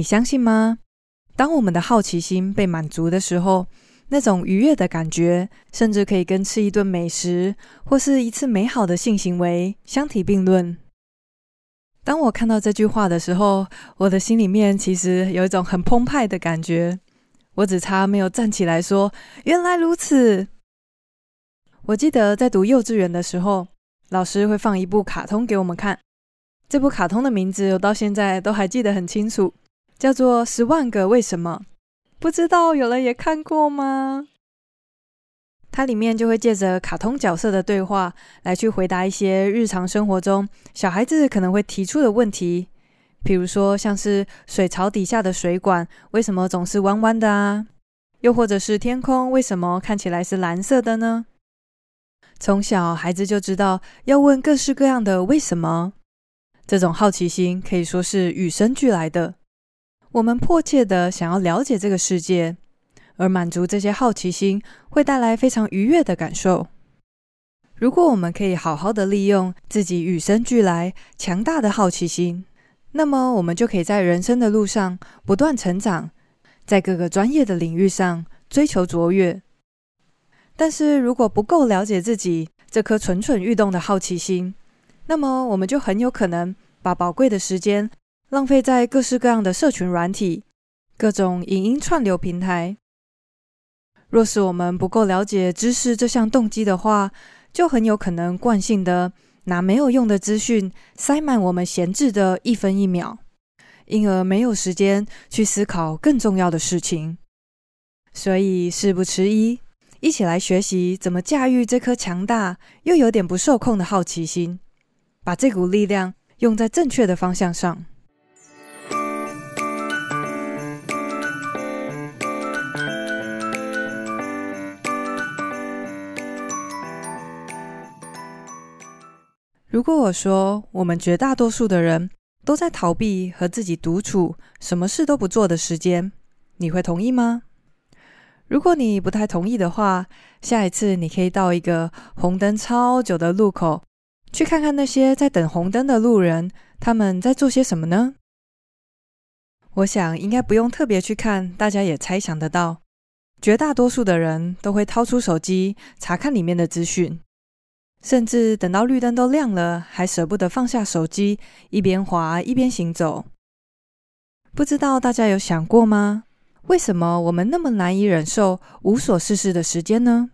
你相信吗？当我们的好奇心被满足的时候，那种愉悦的感觉，甚至可以跟吃一顿美食或是一次美好的性行为相提并论。当我看到这句话的时候，我的心里面其实有一种很澎湃的感觉。我只差没有站起来说：“原来如此。”我记得在读幼稚园的时候，老师会放一部卡通给我们看。这部卡通的名字我到现在都还记得很清楚。叫做《十万个为什么》，不知道有人也看过吗？它里面就会借着卡通角色的对话来去回答一些日常生活中小孩子可能会提出的问题，比如说像是水槽底下的水管为什么总是弯弯的啊？又或者是天空为什么看起来是蓝色的呢？从小孩子就知道要问各式各样的为什么，这种好奇心可以说是与生俱来的。我们迫切的想要了解这个世界，而满足这些好奇心会带来非常愉悦的感受。如果我们可以好好的利用自己与生俱来强大的好奇心，那么我们就可以在人生的路上不断成长，在各个专业的领域上追求卓越。但是如果不够了解自己这颗蠢蠢欲动的好奇心，那么我们就很有可能把宝贵的时间。浪费在各式各样的社群软体、各种影音串流平台。若是我们不够了解知识这项动机的话，就很有可能惯性的拿没有用的资讯塞满我们闲置的一分一秒，因而没有时间去思考更重要的事情。所以事不迟疑，一起来学习怎么驾驭这颗强大又有点不受控的好奇心，把这股力量用在正确的方向上。如果我说我们绝大多数的人都在逃避和自己独处、什么事都不做的时间，你会同意吗？如果你不太同意的话，下一次你可以到一个红灯超久的路口，去看看那些在等红灯的路人，他们在做些什么呢？我想应该不用特别去看，大家也猜想得到，绝大多数的人都会掏出手机查看里面的资讯。甚至等到绿灯都亮了，还舍不得放下手机，一边滑一边行走。不知道大家有想过吗？为什么我们那么难以忍受无所事事的时间呢？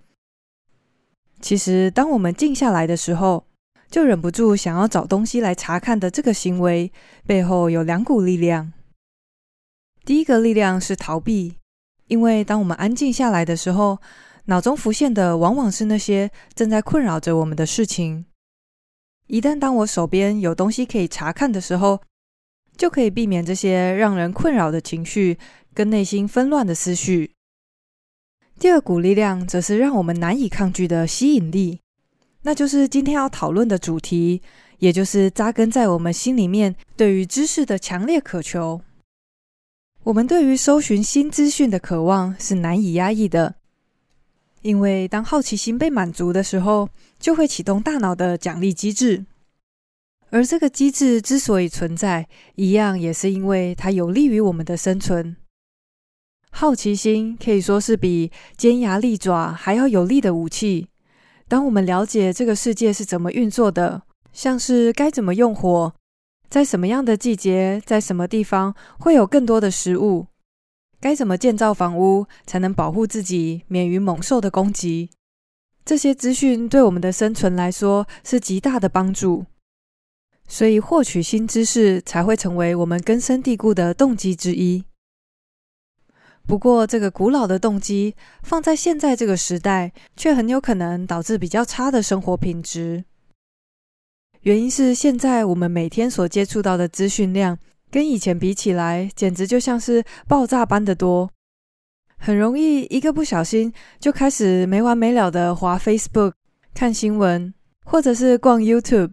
其实，当我们静下来的时候，就忍不住想要找东西来查看的这个行为，背后有两股力量。第一个力量是逃避，因为当我们安静下来的时候，脑中浮现的往往是那些正在困扰着我们的事情。一旦当我手边有东西可以查看的时候，就可以避免这些让人困扰的情绪跟内心纷乱的思绪。第二股力量则是让我们难以抗拒的吸引力，那就是今天要讨论的主题，也就是扎根在我们心里面对于知识的强烈渴求。我们对于搜寻新资讯的渴望是难以压抑的。因为当好奇心被满足的时候，就会启动大脑的奖励机制，而这个机制之所以存在，一样也是因为它有利于我们的生存。好奇心可以说是比尖牙利爪还要有力的武器。当我们了解这个世界是怎么运作的，像是该怎么用火，在什么样的季节，在什么地方会有更多的食物。该怎么建造房屋才能保护自己免于猛兽的攻击？这些资讯对我们的生存来说是极大的帮助，所以获取新知识才会成为我们根深蒂固的动机之一。不过，这个古老的动机放在现在这个时代，却很有可能导致比较差的生活品质。原因是现在我们每天所接触到的资讯量。跟以前比起来，简直就像是爆炸般的多，很容易一个不小心就开始没完没了的滑 Facebook、看新闻，或者是逛 YouTube。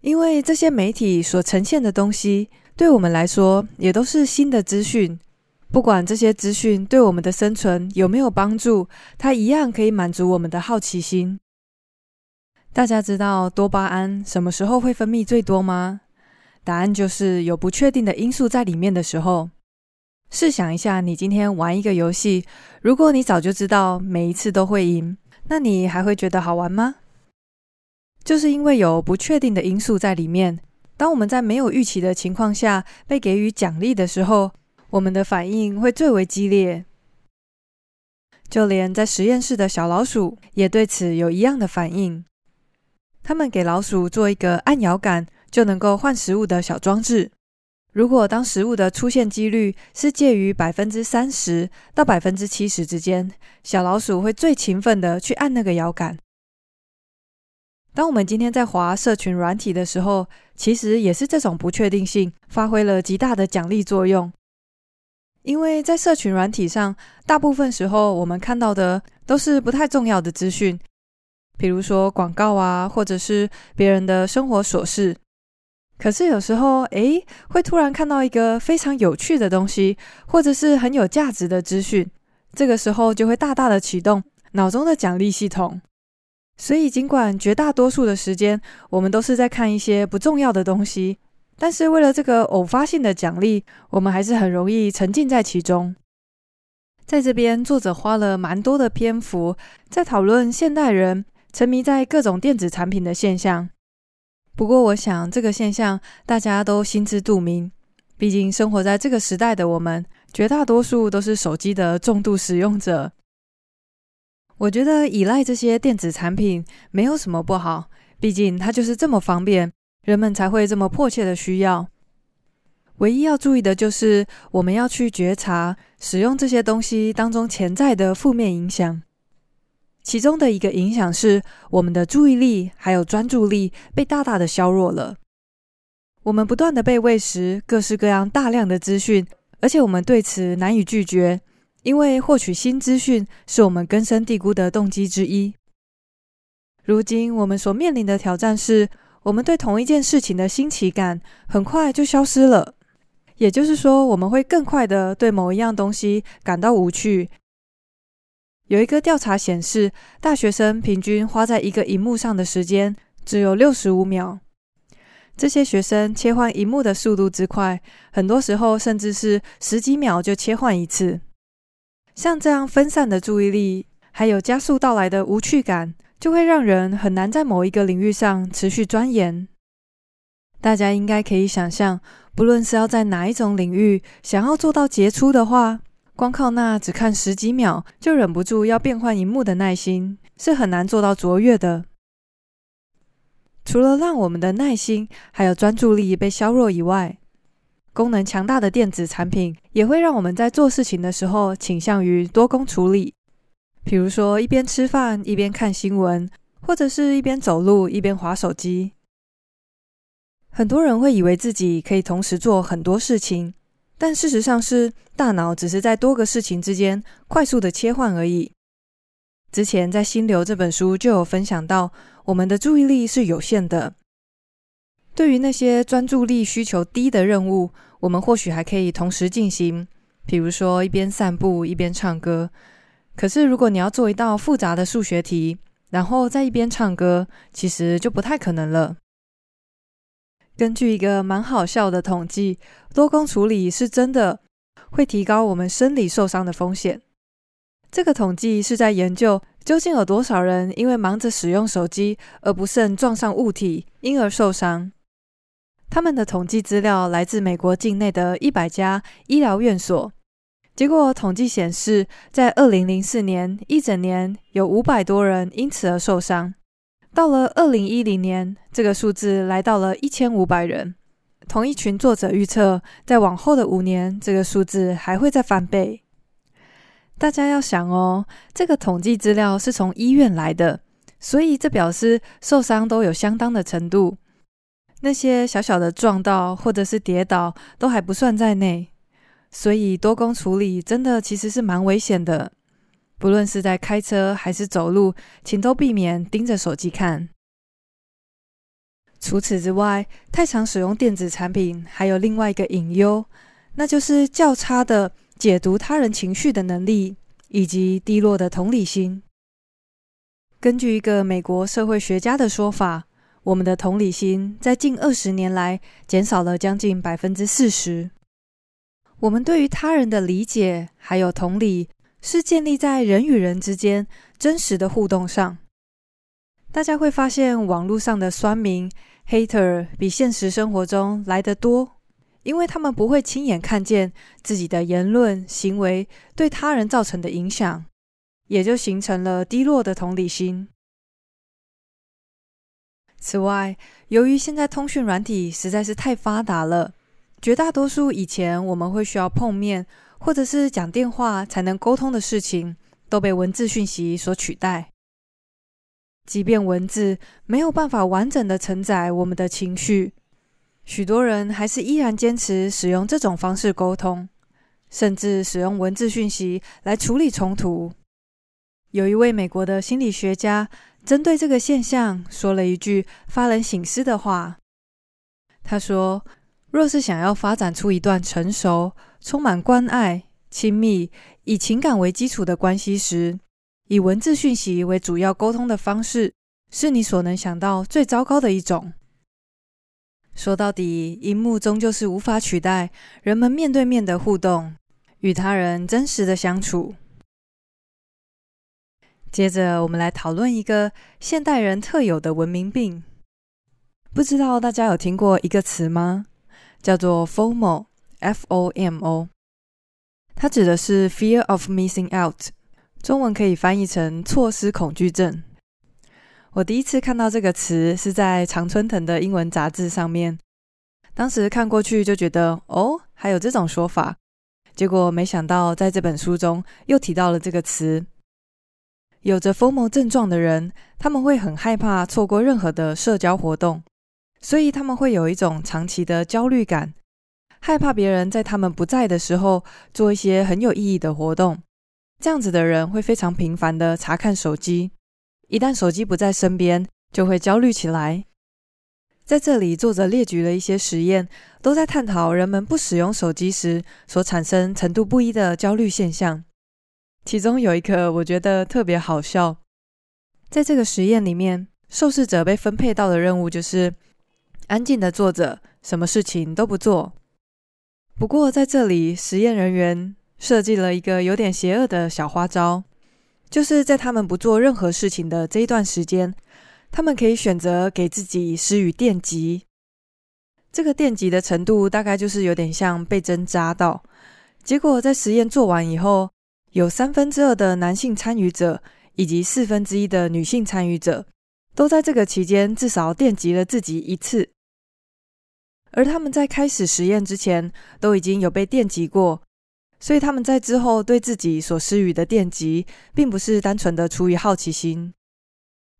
因为这些媒体所呈现的东西，对我们来说也都是新的资讯，不管这些资讯对我们的生存有没有帮助，它一样可以满足我们的好奇心。大家知道多巴胺什么时候会分泌最多吗？答案就是有不确定的因素在里面的时候。试想一下，你今天玩一个游戏，如果你早就知道每一次都会赢，那你还会觉得好玩吗？就是因为有不确定的因素在里面，当我们在没有预期的情况下被给予奖励的时候，我们的反应会最为激烈。就连在实验室的小老鼠也对此有一样的反应。他们给老鼠做一个按摇杆就能够换食物的小装置。如果当食物的出现几率是介于百分之三十到百分之七十之间，小老鼠会最勤奋地去按那个摇杆。当我们今天在滑社群软体的时候，其实也是这种不确定性发挥了极大的奖励作用。因为在社群软体上，大部分时候我们看到的都是不太重要的资讯，比如说广告啊，或者是别人的生活琐事。可是有时候，诶，会突然看到一个非常有趣的东西，或者是很有价值的资讯，这个时候就会大大的启动脑中的奖励系统。所以，尽管绝大多数的时间，我们都是在看一些不重要的东西。但是为了这个偶发性的奖励，我们还是很容易沉浸在其中。在这边，作者花了蛮多的篇幅在讨论现代人沉迷在各种电子产品的现象。不过，我想这个现象大家都心知肚明。毕竟，生活在这个时代的我们，绝大多数都是手机的重度使用者。我觉得依赖这些电子产品没有什么不好，毕竟它就是这么方便。人们才会这么迫切的需要。唯一要注意的就是，我们要去觉察使用这些东西当中潜在的负面影响。其中的一个影响是，我们的注意力还有专注力被大大的削弱了。我们不断的被喂食各式各样大量的资讯，而且我们对此难以拒绝，因为获取新资讯是我们根深蒂固的动机之一。如今我们所面临的挑战是，我们对同一件事情的新奇感很快就消失了，也就是说，我们会更快的对某一样东西感到无趣。有一个调查显示，大学生平均花在一个荧幕上的时间只有六十五秒。这些学生切换荧幕的速度之快，很多时候甚至是十几秒就切换一次。像这样分散的注意力，还有加速到来的无趣感。就会让人很难在某一个领域上持续钻研。大家应该可以想象，不论是要在哪一种领域，想要做到杰出的话，光靠那只看十几秒就忍不住要变换荧幕的耐心，是很难做到卓越的。除了让我们的耐心还有专注力被削弱以外，功能强大的电子产品也会让我们在做事情的时候倾向于多工处理。比如说，一边吃饭一边看新闻，或者是一边走路一边滑手机。很多人会以为自己可以同时做很多事情，但事实上是大脑只是在多个事情之间快速的切换而已。之前在《心流》这本书就有分享到，我们的注意力是有限的。对于那些专注力需求低的任务，我们或许还可以同时进行，比如说一边散步一边唱歌。可是，如果你要做一道复杂的数学题，然后在一边唱歌，其实就不太可能了。根据一个蛮好笑的统计，多工处理是真的会提高我们生理受伤的风险。这个统计是在研究究竟有多少人因为忙着使用手机而不慎撞上物体，因而受伤。他们的统计资料来自美国境内的一百家医疗院所。结果统计显示，在二零零四年一整年有五百多人因此而受伤。到了二零一零年，这个数字来到了一千五百人。同一群作者预测，在往后的五年，这个数字还会再翻倍。大家要想哦，这个统计资料是从医院来的，所以这表示受伤都有相当的程度。那些小小的撞到或者是跌倒都还不算在内。所以多工处理真的其实是蛮危险的，不论是在开车还是走路，请都避免盯着手机看。除此之外，太常使用电子产品还有另外一个隐忧，那就是较差的解读他人情绪的能力，以及低落的同理心。根据一个美国社会学家的说法，我们的同理心在近二十年来减少了将近百分之四十。我们对于他人的理解还有同理，是建立在人与人之间真实的互动上。大家会发现，网络上的酸民 （hater） 比现实生活中来得多，因为他们不会亲眼看见自己的言论行为对他人造成的影响，也就形成了低落的同理心。此外，由于现在通讯软体实在是太发达了，绝大多数以前我们会需要碰面或者是讲电话才能沟通的事情，都被文字讯息所取代。即便文字没有办法完整的承载我们的情绪，许多人还是依然坚持使用这种方式沟通，甚至使用文字讯息来处理冲突。有一位美国的心理学家。针对这个现象，说了一句发人省思的话。他说：“若是想要发展出一段成熟、充满关爱、亲密、以情感为基础的关系时，以文字讯息为主要沟通的方式，是你所能想到最糟糕的一种。说到底，荧幕终究是无法取代人们面对面的互动，与他人真实的相处。”接着，我们来讨论一个现代人特有的文明病。不知道大家有听过一个词吗？叫做 “fomo” FOMO，。它指的是 Fear of Missing Out，中文可以翻译成错失恐惧症。我第一次看到这个词是在常春藤的英文杂志上面，当时看过去就觉得哦，还有这种说法。结果没想到在这本书中又提到了这个词。有着 FOMO 症状的人，他们会很害怕错过任何的社交活动，所以他们会有一种长期的焦虑感，害怕别人在他们不在的时候做一些很有意义的活动。这样子的人会非常频繁的查看手机，一旦手机不在身边，就会焦虑起来。在这里，作者列举了一些实验，都在探讨人们不使用手机时所产生程度不一的焦虑现象。其中有一个我觉得特别好笑，在这个实验里面，受试者被分配到的任务就是安静的坐着，什么事情都不做。不过在这里，实验人员设计了一个有点邪恶的小花招，就是在他们不做任何事情的这一段时间，他们可以选择给自己施予电击。这个电击的程度大概就是有点像被针扎到。结果在实验做完以后，有三分之二的男性参与者以及四分之一的女性参与者，都在这个期间至少电击了自己一次。而他们在开始实验之前都已经有被电击过，所以他们在之后对自己所施予的电击，并不是单纯的出于好奇心。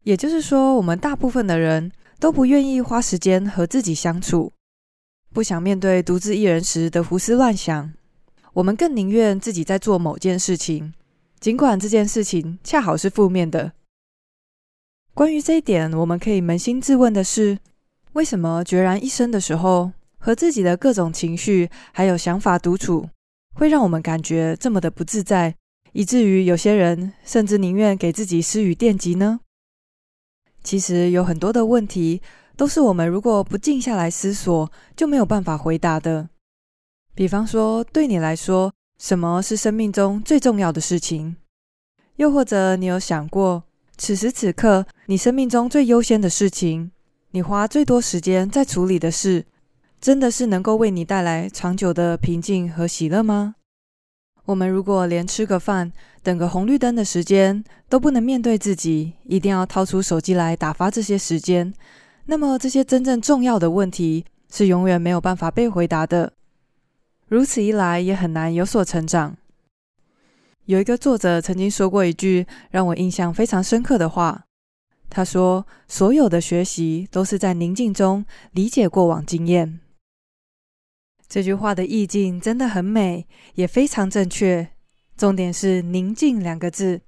也就是说，我们大部分的人都不愿意花时间和自己相处，不想面对独自一人时的胡思乱想。我们更宁愿自己在做某件事情，尽管这件事情恰好是负面的。关于这一点，我们可以扪心自问的是：为什么决然一生的时候，和自己的各种情绪还有想法独处，会让我们感觉这么的不自在，以至于有些人甚至宁愿给自己施予电击呢？其实有很多的问题，都是我们如果不静下来思索，就没有办法回答的。比方说，对你来说，什么是生命中最重要的事情？又或者，你有想过，此时此刻，你生命中最优先的事情，你花最多时间在处理的事，真的是能够为你带来长久的平静和喜乐吗？我们如果连吃个饭、等个红绿灯的时间都不能面对自己，一定要掏出手机来打发这些时间，那么这些真正重要的问题是永远没有办法被回答的。如此一来，也很难有所成长。有一个作者曾经说过一句让我印象非常深刻的话，他说：“所有的学习都是在宁静中理解过往经验。”这句话的意境真的很美，也非常正确。重点是“宁静”两个字。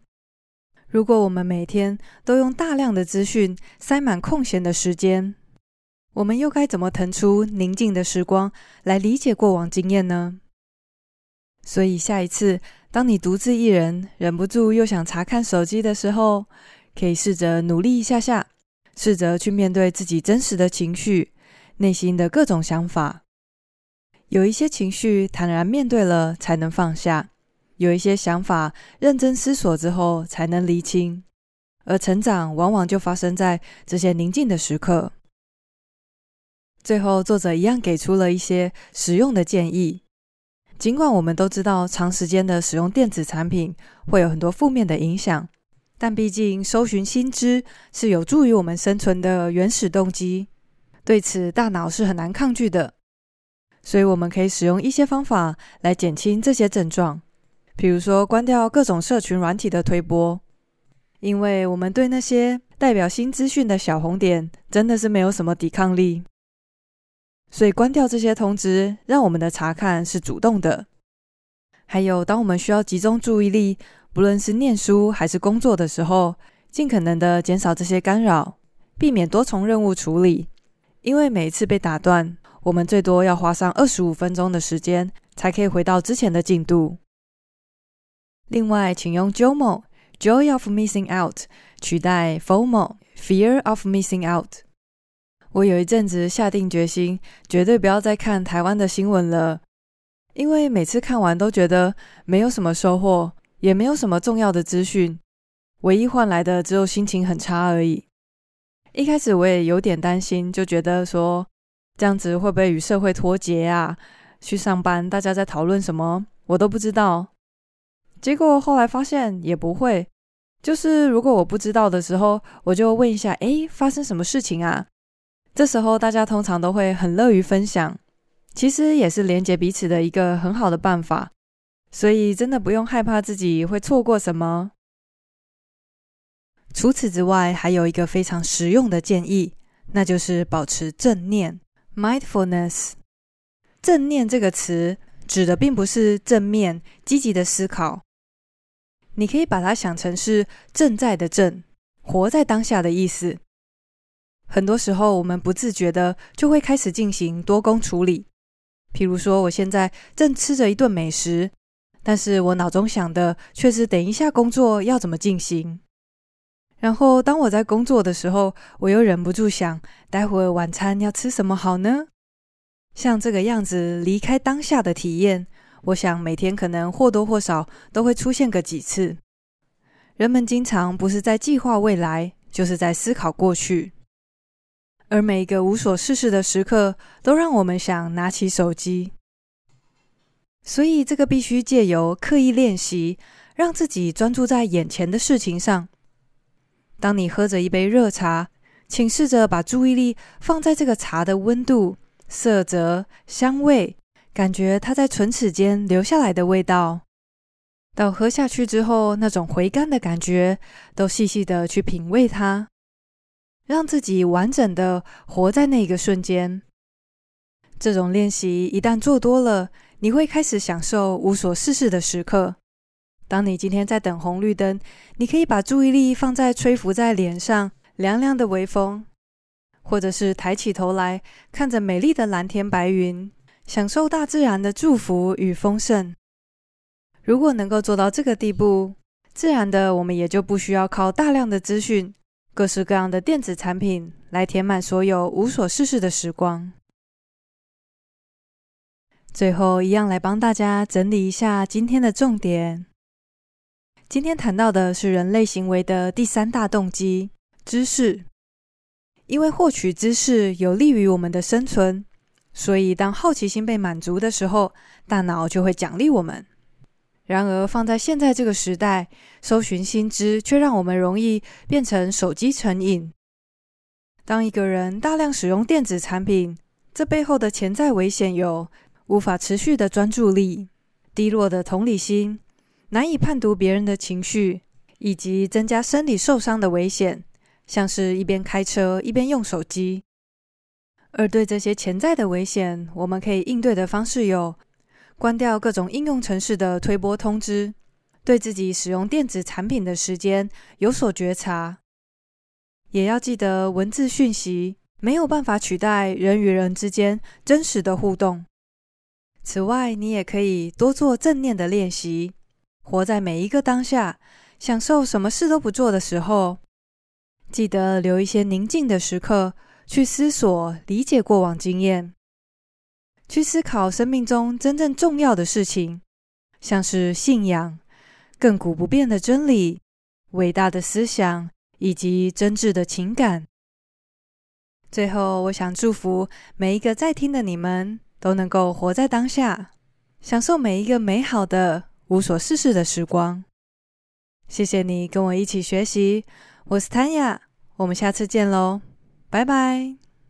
如果我们每天都用大量的资讯塞满空闲的时间，我们又该怎么腾出宁静的时光来理解过往经验呢？所以下一次，当你独自一人，忍不住又想查看手机的时候，可以试着努力一下下，试着去面对自己真实的情绪、内心的各种想法。有一些情绪坦然面对了，才能放下；有一些想法认真思索之后，才能厘清。而成长往往就发生在这些宁静的时刻。最后，作者一样给出了一些实用的建议。尽管我们都知道长时间的使用电子产品会有很多负面的影响，但毕竟搜寻新知是有助于我们生存的原始动机，对此大脑是很难抗拒的。所以，我们可以使用一些方法来减轻这些症状，比如说关掉各种社群软体的推播，因为我们对那些代表新资讯的小红点真的是没有什么抵抗力。所以关掉这些通知，让我们的查看是主动的。还有，当我们需要集中注意力，不论是念书还是工作的时候，尽可能的减少这些干扰，避免多重任务处理。因为每一次被打断，我们最多要花上二十五分钟的时间，才可以回到之前的进度。另外，请用 JOMO Joy of Missing Out 取代 FOMO Fear of Missing Out。我有一阵子下定决心，绝对不要再看台湾的新闻了，因为每次看完都觉得没有什么收获，也没有什么重要的资讯，唯一换来的只有心情很差而已。一开始我也有点担心，就觉得说这样子会不会与社会脱节啊？去上班大家在讨论什么，我都不知道。结果后来发现也不会，就是如果我不知道的时候，我就问一下，诶，发生什么事情啊？这时候，大家通常都会很乐于分享，其实也是连接彼此的一个很好的办法。所以，真的不用害怕自己会错过什么。除此之外，还有一个非常实用的建议，那就是保持正念 （mindfulness）。正念这个词指的并不是正面、积极的思考，你可以把它想成是正在的正，活在当下的意思。很多时候，我们不自觉的就会开始进行多工处理。譬如说，我现在正吃着一顿美食，但是我脑中想的却是等一下工作要怎么进行。然后，当我在工作的时候，我又忍不住想，待会晚餐要吃什么好呢？像这个样子离开当下的体验，我想每天可能或多或少都会出现个几次。人们经常不是在计划未来，就是在思考过去。而每一个无所事事的时刻，都让我们想拿起手机。所以，这个必须借由刻意练习，让自己专注在眼前的事情上。当你喝着一杯热茶，请试着把注意力放在这个茶的温度、色泽、香味，感觉它在唇齿间留下来的味道。到喝下去之后，那种回甘的感觉，都细细的去品味它。让自己完整的活在那个瞬间。这种练习一旦做多了，你会开始享受无所事事的时刻。当你今天在等红绿灯，你可以把注意力放在吹拂在脸上凉凉的微风，或者是抬起头来看着美丽的蓝天白云，享受大自然的祝福与丰盛。如果能够做到这个地步，自然的，我们也就不需要靠大量的资讯。各式各样的电子产品来填满所有无所事事的时光。最后，一样来帮大家整理一下今天的重点。今天谈到的是人类行为的第三大动机——知识。因为获取知识有利于我们的生存，所以当好奇心被满足的时候，大脑就会奖励我们。然而，放在现在这个时代，搜寻新知却让我们容易变成手机成瘾。当一个人大量使用电子产品，这背后的潜在危险有：无法持续的专注力、低落的同理心、难以判读别人的情绪，以及增加生理受伤的危险，像是一边开车一边用手机。而对这些潜在的危险，我们可以应对的方式有。关掉各种应用程式的推播通知，对自己使用电子产品的时间有所觉察，也要记得文字讯息没有办法取代人与人之间真实的互动。此外，你也可以多做正念的练习，活在每一个当下，享受什么事都不做的时候，记得留一些宁静的时刻，去思索、理解过往经验，去思考生命中真正重要的事情，像是信仰、亘古不变的真理、伟大的思想以及真挚的情感。最后，我想祝福每一个在听的你们，都能够活在当下，享受每一个美好的无所事事的时光。谢谢你跟我一起学习。我是 Tanya，，我们下次见喽，拜拜。